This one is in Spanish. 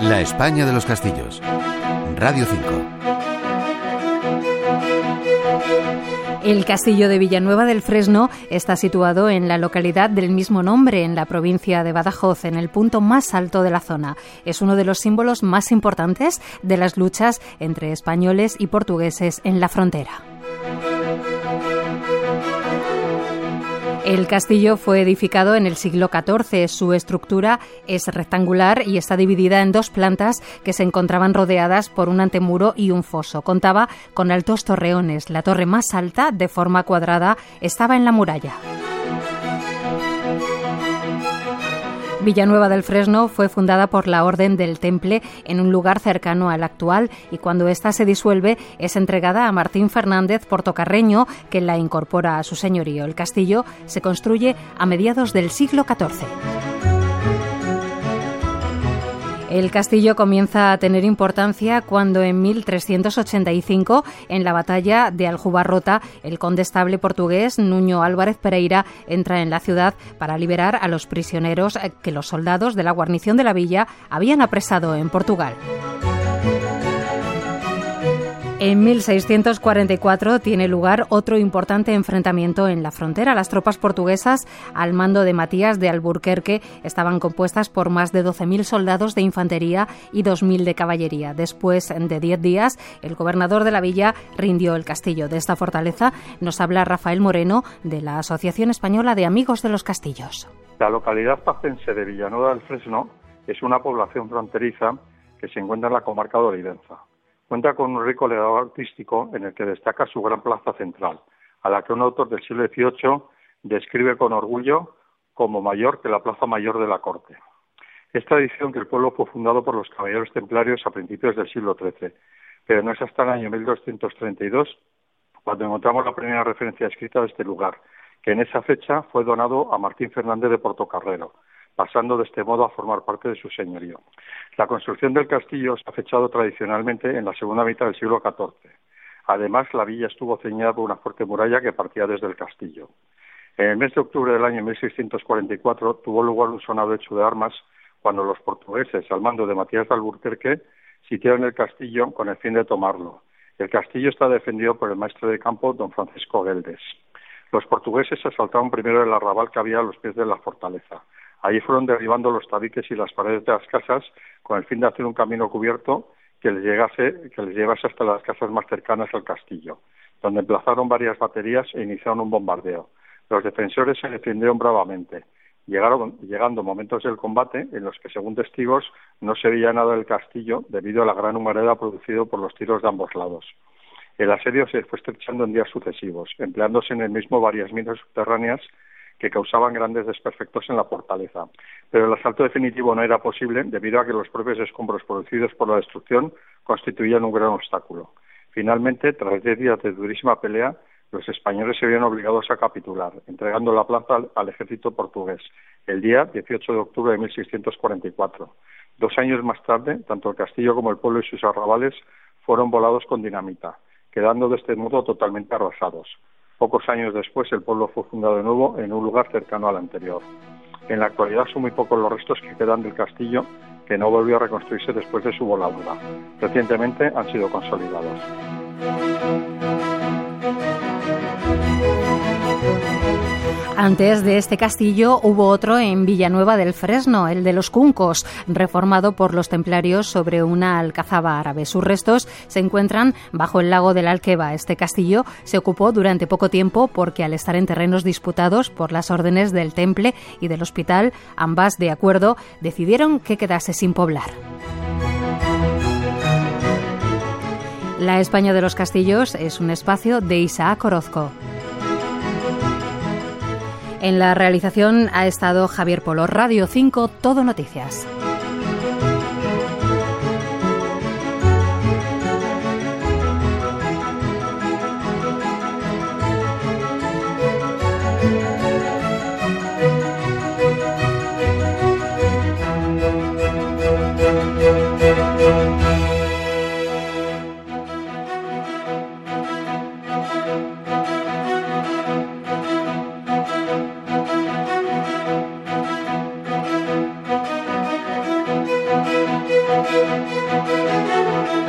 La España de los Castillos. Radio 5. El castillo de Villanueva del Fresno está situado en la localidad del mismo nombre, en la provincia de Badajoz, en el punto más alto de la zona. Es uno de los símbolos más importantes de las luchas entre españoles y portugueses en la frontera. El castillo fue edificado en el siglo XIV. Su estructura es rectangular y está dividida en dos plantas que se encontraban rodeadas por un antemuro y un foso. Contaba con altos torreones. La torre más alta, de forma cuadrada, estaba en la muralla. Villanueva del Fresno fue fundada por la Orden del Temple en un lugar cercano al actual y cuando ésta se disuelve es entregada a Martín Fernández Portocarreño, que la incorpora a su señorío. El castillo se construye a mediados del siglo XIV. El castillo comienza a tener importancia cuando en 1385, en la batalla de Aljubarrota, el condestable portugués Nuño Álvarez Pereira entra en la ciudad para liberar a los prisioneros que los soldados de la guarnición de la villa habían apresado en Portugal. En 1644 tiene lugar otro importante enfrentamiento en la frontera. Las tropas portuguesas, al mando de Matías de Alburquerque, estaban compuestas por más de 12.000 soldados de infantería y 2.000 de caballería. Después de 10 días, el gobernador de la villa rindió el castillo. De esta fortaleza nos habla Rafael Moreno, de la Asociación Española de Amigos de los Castillos. La localidad pacense de Villanueva del Fresno es una población fronteriza que se encuentra en la comarca de Olivenza Cuenta con un rico legado artístico en el que destaca su gran plaza central, a la que un autor del siglo XVIII describe con orgullo como mayor que la plaza mayor de la corte. Es tradición que el pueblo fue fundado por los caballeros templarios a principios del siglo XIII, pero no es hasta el año 1232 cuando encontramos la primera referencia escrita de este lugar, que en esa fecha fue donado a Martín Fernández de Portocarrero, pasando de este modo a formar parte de su señorío. La construcción del castillo se ha fechado tradicionalmente en la segunda mitad del siglo XIV. Además, la villa estuvo ceñida por una fuerte muralla que partía desde el castillo. En el mes de octubre del año 1644 tuvo lugar un sonado hecho de armas cuando los portugueses, al mando de Matías de Alburquerque, sitiaron el castillo con el fin de tomarlo. El castillo está defendido por el maestro de campo, don Francisco Geldes. Los portugueses asaltaron primero el arrabal que había a los pies de la fortaleza. Allí fueron derribando los tabiques y las paredes de las casas con el fin de hacer un camino cubierto que les, llegase, que les llevase hasta las casas más cercanas al castillo, donde emplazaron varias baterías e iniciaron un bombardeo. Los defensores se defendieron bravamente, Llegaron, llegando momentos del combate en los que, según testigos, no se veía nada del castillo debido a la gran humareda producido por los tiros de ambos lados. El asedio se fue estrechando en días sucesivos, empleándose en el mismo varias minas subterráneas que causaban grandes desperfectos en la fortaleza. Pero el asalto definitivo no era posible debido a que los propios escombros producidos por la destrucción constituían un gran obstáculo. Finalmente, tras diez días de durísima pelea, los españoles se vieron obligados a capitular, entregando la plaza al, ejército portugués el día 18 de octubre de 1644. Dos años más tarde, tanto el castillo como el pueblo y sus arrabales fueron volados con dinamita, quedando de este modo totalmente arrasados. Pocos años después el pueblo fue fundado de nuevo en un lugar cercano al anterior. En la actualidad son muy pocos los restos que quedan del castillo que no volvió a reconstruirse después de su voladura. Recientemente han sido consolidados. Antes de este castillo hubo otro en Villanueva del Fresno, el de los Cuncos, reformado por los templarios sobre una alcazaba árabe. Sus restos se encuentran bajo el lago del Alqueva. Este castillo se ocupó durante poco tiempo porque al estar en terrenos disputados por las órdenes del Temple y del Hospital, ambas de acuerdo decidieron que quedase sin poblar. La España de los Castillos es un espacio de Isaac Orozco. En la realización ha estado Javier Polo, Radio 5, Todo Noticias.